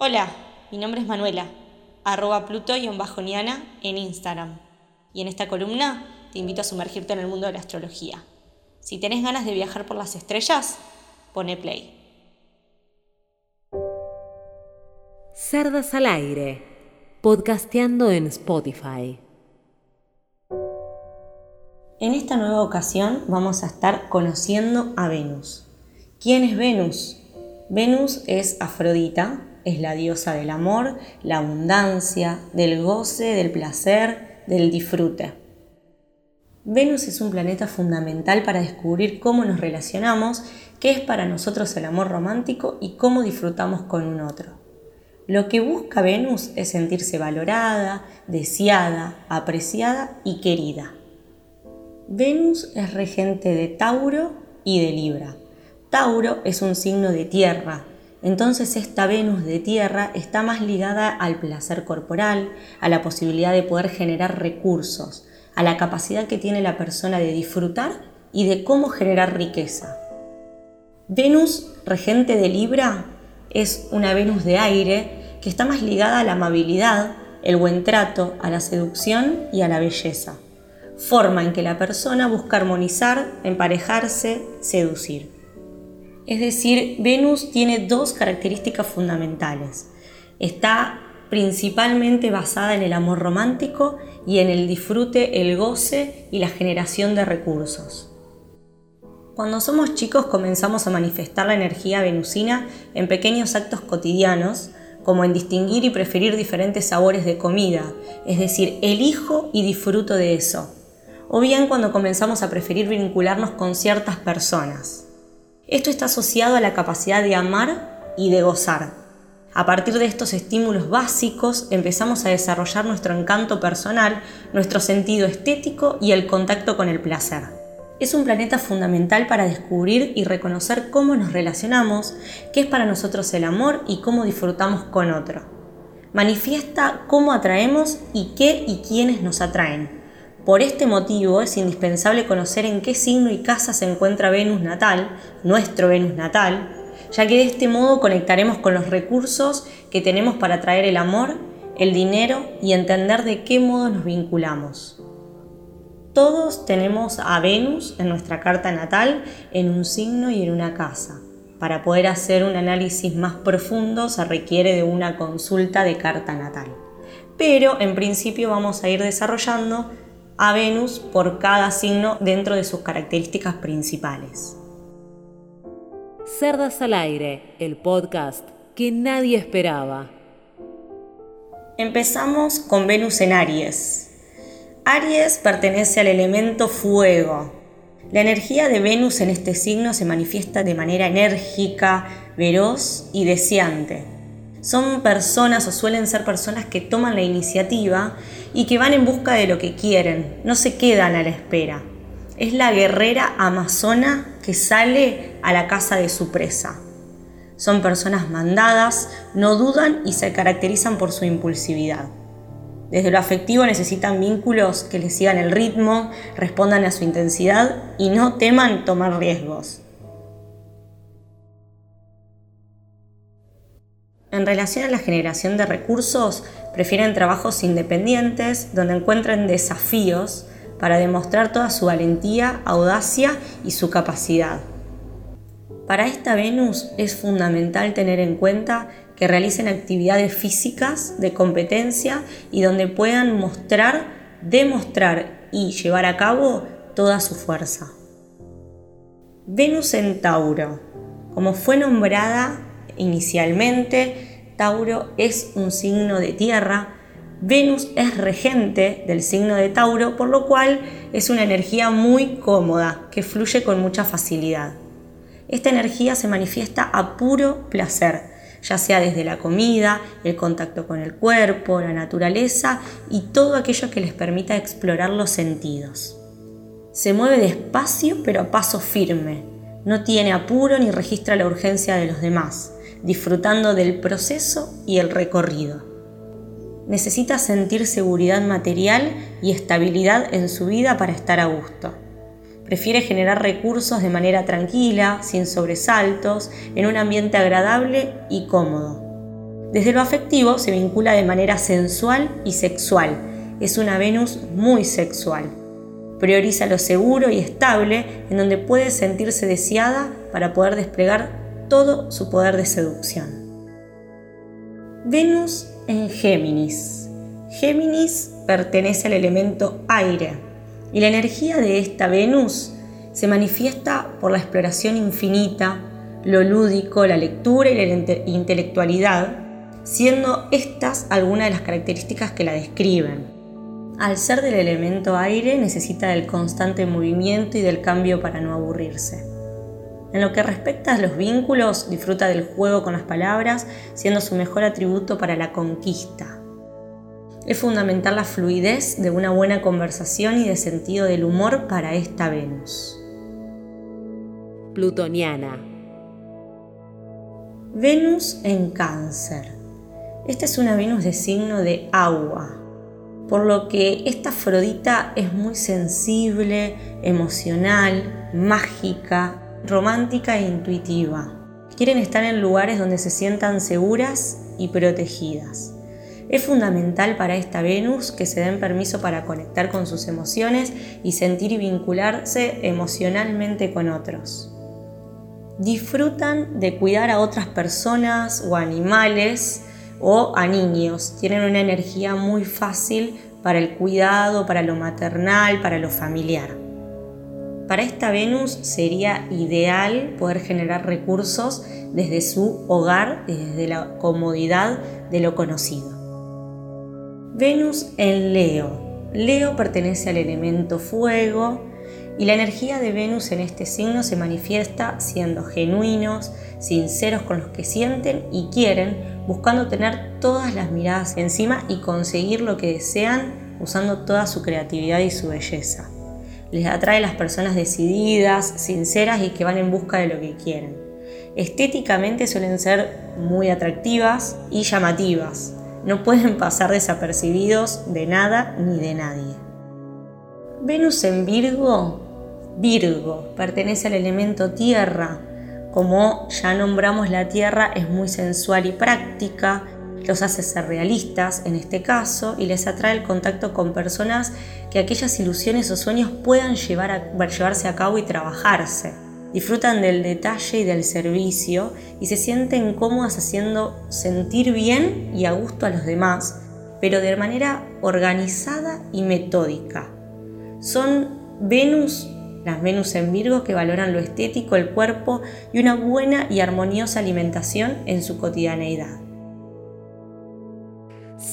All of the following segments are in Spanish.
Hola, mi nombre es Manuela, arroba pluto-niana en Instagram. Y en esta columna te invito a sumergirte en el mundo de la astrología. Si tenés ganas de viajar por las estrellas, pone play. Cerdas al aire, podcasteando en Spotify. En esta nueva ocasión vamos a estar conociendo a Venus. ¿Quién es Venus? Venus es Afrodita, es la diosa del amor, la abundancia, del goce, del placer, del disfrute. Venus es un planeta fundamental para descubrir cómo nos relacionamos, qué es para nosotros el amor romántico y cómo disfrutamos con un otro. Lo que busca Venus es sentirse valorada, deseada, apreciada y querida. Venus es regente de Tauro y de Libra. Tauro es un signo de tierra, entonces esta Venus de tierra está más ligada al placer corporal, a la posibilidad de poder generar recursos, a la capacidad que tiene la persona de disfrutar y de cómo generar riqueza. Venus, regente de Libra, es una Venus de aire que está más ligada a la amabilidad, el buen trato, a la seducción y a la belleza. Forma en que la persona busca armonizar, emparejarse, seducir. Es decir, Venus tiene dos características fundamentales. Está principalmente basada en el amor romántico y en el disfrute, el goce y la generación de recursos. Cuando somos chicos comenzamos a manifestar la energía venusina en pequeños actos cotidianos, como en distinguir y preferir diferentes sabores de comida, es decir, elijo y disfruto de eso, o bien cuando comenzamos a preferir vincularnos con ciertas personas. Esto está asociado a la capacidad de amar y de gozar. A partir de estos estímulos básicos empezamos a desarrollar nuestro encanto personal, nuestro sentido estético y el contacto con el placer. Es un planeta fundamental para descubrir y reconocer cómo nos relacionamos, qué es para nosotros el amor y cómo disfrutamos con otro. Manifiesta cómo atraemos y qué y quiénes nos atraen. Por este motivo es indispensable conocer en qué signo y casa se encuentra Venus natal, nuestro Venus natal, ya que de este modo conectaremos con los recursos que tenemos para atraer el amor, el dinero y entender de qué modo nos vinculamos. Todos tenemos a Venus en nuestra carta natal en un signo y en una casa. Para poder hacer un análisis más profundo se requiere de una consulta de carta natal. Pero en principio vamos a ir desarrollando a Venus por cada signo dentro de sus características principales. Cerdas al aire, el podcast que nadie esperaba. Empezamos con Venus en Aries. Aries pertenece al elemento fuego. La energía de Venus en este signo se manifiesta de manera enérgica, veloz y deseante son personas o suelen ser personas que toman la iniciativa y que van en busca de lo que quieren, no se quedan a la espera. Es la guerrera amazona que sale a la casa de su presa. Son personas mandadas, no dudan y se caracterizan por su impulsividad. Desde lo afectivo necesitan vínculos que les sigan el ritmo, respondan a su intensidad y no teman tomar riesgos. En relación a la generación de recursos, prefieren trabajos independientes donde encuentren desafíos para demostrar toda su valentía, audacia y su capacidad. Para esta Venus es fundamental tener en cuenta que realicen actividades físicas de competencia y donde puedan mostrar, demostrar y llevar a cabo toda su fuerza. Venus en Tauro. Como fue nombrada Inicialmente, Tauro es un signo de tierra, Venus es regente del signo de Tauro, por lo cual es una energía muy cómoda, que fluye con mucha facilidad. Esta energía se manifiesta a puro placer, ya sea desde la comida, el contacto con el cuerpo, la naturaleza y todo aquello que les permita explorar los sentidos. Se mueve despacio pero a paso firme, no tiene apuro ni registra la urgencia de los demás disfrutando del proceso y el recorrido. Necesita sentir seguridad material y estabilidad en su vida para estar a gusto. Prefiere generar recursos de manera tranquila, sin sobresaltos, en un ambiente agradable y cómodo. Desde lo afectivo se vincula de manera sensual y sexual. Es una Venus muy sexual. Prioriza lo seguro y estable, en donde puede sentirse deseada para poder desplegar todo su poder de seducción. Venus en Géminis. Géminis pertenece al elemento aire y la energía de esta Venus se manifiesta por la exploración infinita, lo lúdico, la lectura y la intelectualidad, siendo estas algunas de las características que la describen. Al ser del elemento aire necesita del constante movimiento y del cambio para no aburrirse. En lo que respecta a los vínculos, disfruta del juego con las palabras, siendo su mejor atributo para la conquista. Es fundamental la fluidez de una buena conversación y de sentido del humor para esta Venus. Plutoniana. Venus en cáncer. Esta es una Venus de signo de agua, por lo que esta Afrodita es muy sensible, emocional, mágica, romántica e intuitiva. Quieren estar en lugares donde se sientan seguras y protegidas. Es fundamental para esta Venus que se den permiso para conectar con sus emociones y sentir y vincularse emocionalmente con otros. Disfrutan de cuidar a otras personas o animales o a niños. Tienen una energía muy fácil para el cuidado, para lo maternal, para lo familiar. Para esta Venus sería ideal poder generar recursos desde su hogar, desde la comodidad de lo conocido. Venus en Leo. Leo pertenece al elemento fuego, y la energía de Venus en este signo se manifiesta siendo genuinos, sinceros con los que sienten y quieren, buscando tener todas las miradas encima y conseguir lo que desean usando toda su creatividad y su belleza. Les atrae las personas decididas, sinceras y que van en busca de lo que quieren. Estéticamente suelen ser muy atractivas y llamativas. No pueden pasar desapercibidos de nada ni de nadie. Venus en Virgo Virgo, pertenece al elemento tierra. Como ya nombramos, la tierra es muy sensual y práctica, los hace ser realistas en este caso y les atrae el contacto con personas que aquellas ilusiones o sueños puedan llevar a, llevarse a cabo y trabajarse. Disfrutan del detalle y del servicio y se sienten cómodas haciendo sentir bien y a gusto a los demás, pero de manera organizada y metódica. Son Venus las Venus en Virgo que valoran lo estético, el cuerpo y una buena y armoniosa alimentación en su cotidianeidad.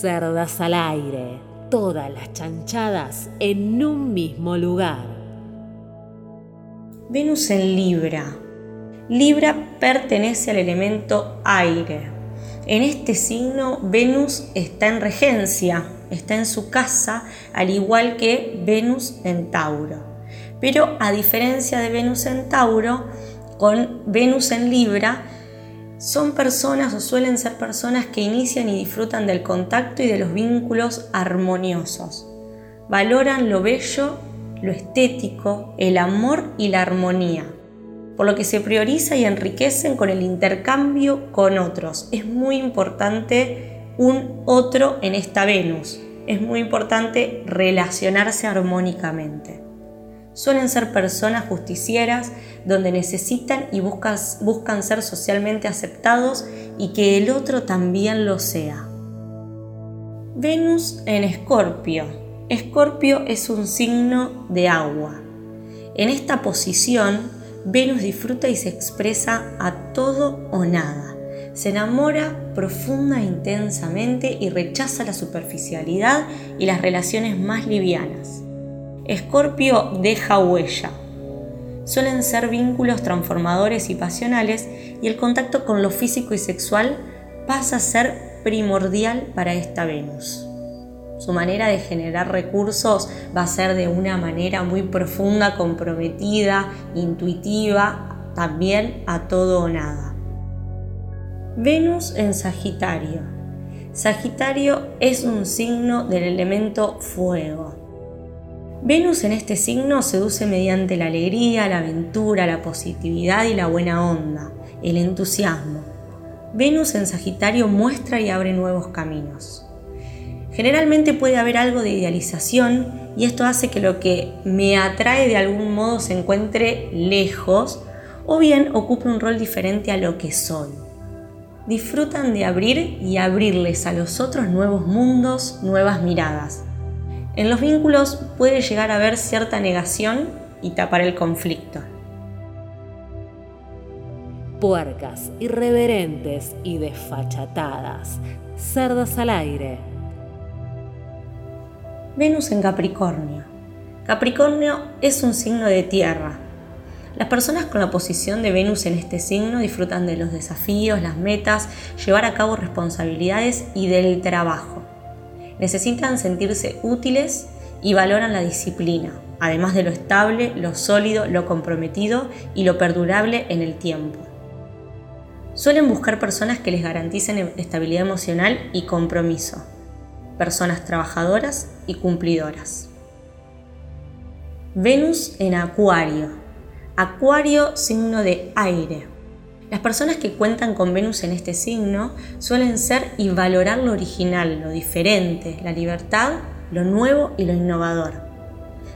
Al aire, todas las chanchadas en un mismo lugar. Venus en Libra. Libra pertenece al elemento aire. En este signo Venus está en regencia, está en su casa, al igual que Venus en Tauro. Pero a diferencia de Venus en Tauro, con Venus en Libra, son personas o suelen ser personas que inician y disfrutan del contacto y de los vínculos armoniosos. Valoran lo bello, lo estético, el amor y la armonía, por lo que se prioriza y enriquecen con el intercambio con otros. Es muy importante un otro en esta Venus. Es muy importante relacionarse armónicamente suelen ser personas justicieras donde necesitan y buscan, ser socialmente aceptados y que el otro también lo sea. Venus en Escorpio. Escorpio es un signo de agua. En esta posición, Venus disfruta y se expresa a todo o nada. Se enamora profunda e intensamente y rechaza la superficialidad y las relaciones más livianas. Escorpio deja huella. Suelen ser vínculos transformadores y pasionales y el contacto con lo físico y sexual pasa a ser primordial para esta Venus. Su manera de generar recursos va a ser de una manera muy profunda, comprometida, intuitiva, también a todo o nada. Venus en Sagitario. Sagitario es un signo del elemento fuego. Venus en este signo seduce mediante la alegría, la aventura, la positividad y la buena onda, el entusiasmo. Venus en Sagitario muestra y abre nuevos caminos. Generalmente puede haber algo de idealización y esto hace que lo que me atrae de algún modo se encuentre lejos o bien ocupe un rol diferente a lo que soy. Disfrutan de abrir y abrirles a los otros nuevos mundos, nuevas miradas. En los vínculos puede llegar a haber cierta negación y tapar el conflicto. Puercas, irreverentes y desfachatadas, cerdas al aire. Venus en Capricornio. Capricornio es un signo de tierra. Las personas con la posición de Venus en este signo disfrutan de los desafíos, las metas, llevar a cabo responsabilidades y del trabajo. Necesitan sentirse útiles y valoran la disciplina, además de lo estable, lo sólido, lo comprometido y lo perdurable en el tiempo. Suelen buscar personas que les garanticen estabilidad emocional y compromiso personas trabajadoras y cumplidoras. Venus en Acuario. Acuario signo de aire. Las personas que cuentan con Venus en este signo suelen ser y valorar lo original, lo diferente, la libertad, lo nuevo y lo innovador.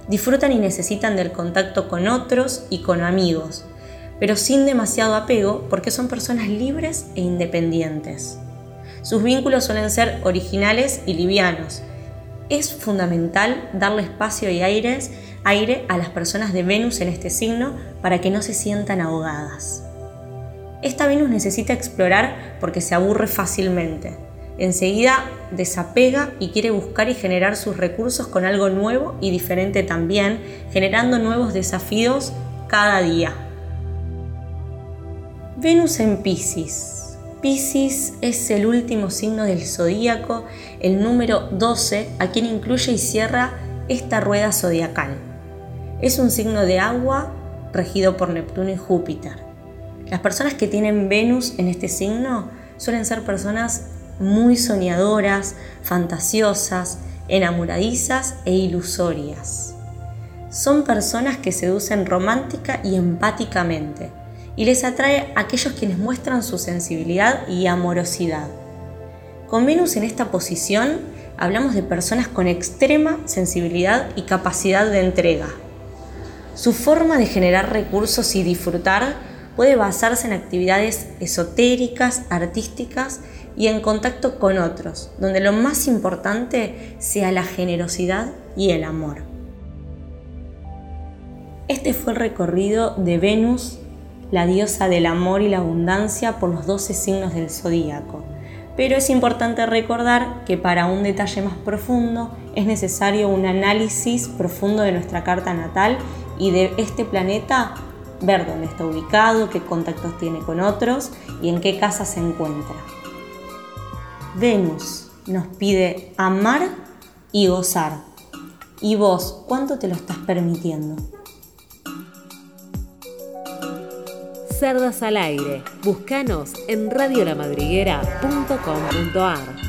Disfrutan y necesitan del contacto con otros y con amigos, pero sin demasiado apego porque son personas libres e independientes. Sus vínculos suelen ser originales y livianos. Es fundamental darle espacio y aires, aire a las personas de Venus en este signo para que no se sientan ahogadas. Esta Venus necesita explorar porque se aburre fácilmente. Enseguida desapega y quiere buscar y generar sus recursos con algo nuevo y diferente también, generando nuevos desafíos cada día. Venus en Pisces. Pisces es el último signo del zodíaco, el número 12, a quien incluye y cierra esta rueda zodiacal. Es un signo de agua regido por Neptuno y Júpiter. Las personas que tienen Venus en este signo suelen ser personas muy soñadoras, fantasiosas, enamoradizas e ilusorias. Son personas que seducen romántica y empáticamente y les atrae a aquellos quienes muestran su sensibilidad y amorosidad. Con Venus en esta posición hablamos de personas con extrema sensibilidad y capacidad de entrega. Su forma de generar recursos y disfrutar puede basarse en actividades esotéricas, artísticas y en contacto con otros, donde lo más importante sea la generosidad y el amor. Este fue el recorrido de Venus la diosa del amor y la abundancia por los 12 signos del zodíaco. Pero es importante recordar que para un detalle más profundo es necesario un análisis profundo de nuestra carta natal y de este planeta, ver dónde está ubicado, qué contactos tiene con otros y en qué casa se encuentra. Venus nos pide amar y gozar. ¿Y vos cuánto te lo estás permitiendo? Cerdas al aire. Búscanos en radiolamadriguera.com.ar.